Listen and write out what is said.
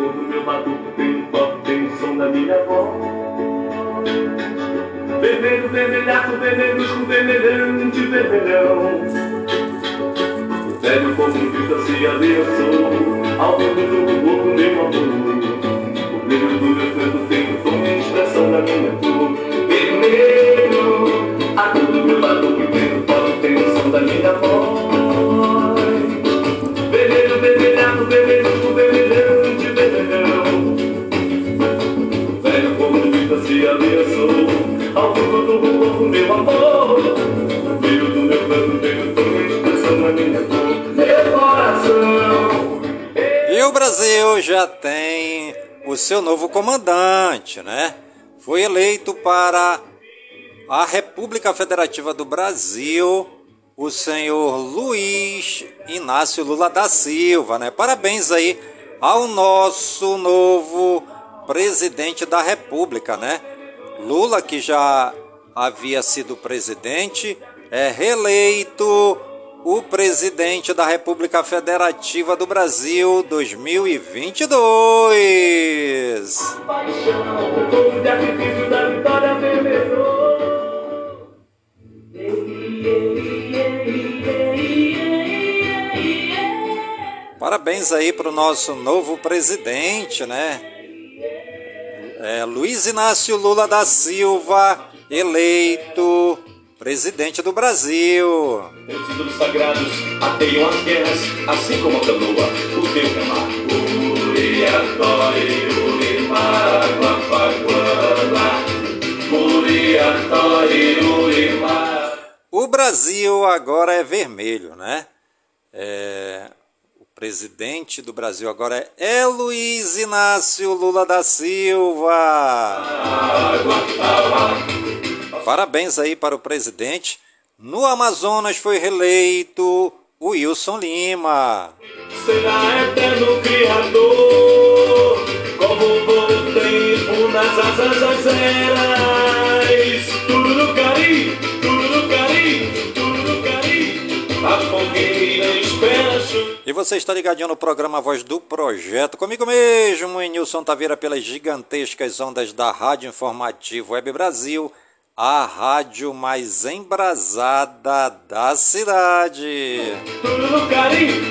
do meu batuque, tem um toque, tem o som da minha voz. Vermelho, vermelhaco, vermelhusco, vermelhante, vermelhão. Velho como vida se abençoou, o Brasil já tem o seu novo comandante, né? Foi eleito para a República Federativa do Brasil o senhor Luiz Inácio Lula da Silva, né? Parabéns aí ao nosso novo presidente da República, né? Lula, que já havia sido presidente, é reeleito o presidente da República Federativa do Brasil 2022. Paixão, o povo de artifício da vitória vermelhou. Parabéns aí para o nosso novo presidente, né? É, Luiz Inácio Lula da Silva, eleito presidente do Brasil. Meus ídolos sagrados ateiam as guerras, assim como a canoa, o teu remar. Uriatói, Urimar. O Brasil agora é vermelho, né? É, o presidente do Brasil agora é Luiz Inácio Lula da Silva. Parabéns aí para o presidente. No Amazonas foi reeleito o Wilson Lima. Será eterno Criador, como o tempo nas asas das eras. Tururucari, tururucari, tururucari, a fogueira espera. E você está ligadinho no programa Voz do Projeto, comigo mesmo, em Nilson Taveira, pelas gigantescas ondas da Rádio Informativo Web Brasil, a rádio mais embrasada da cidade. Tururucari, tururucari, tururucari.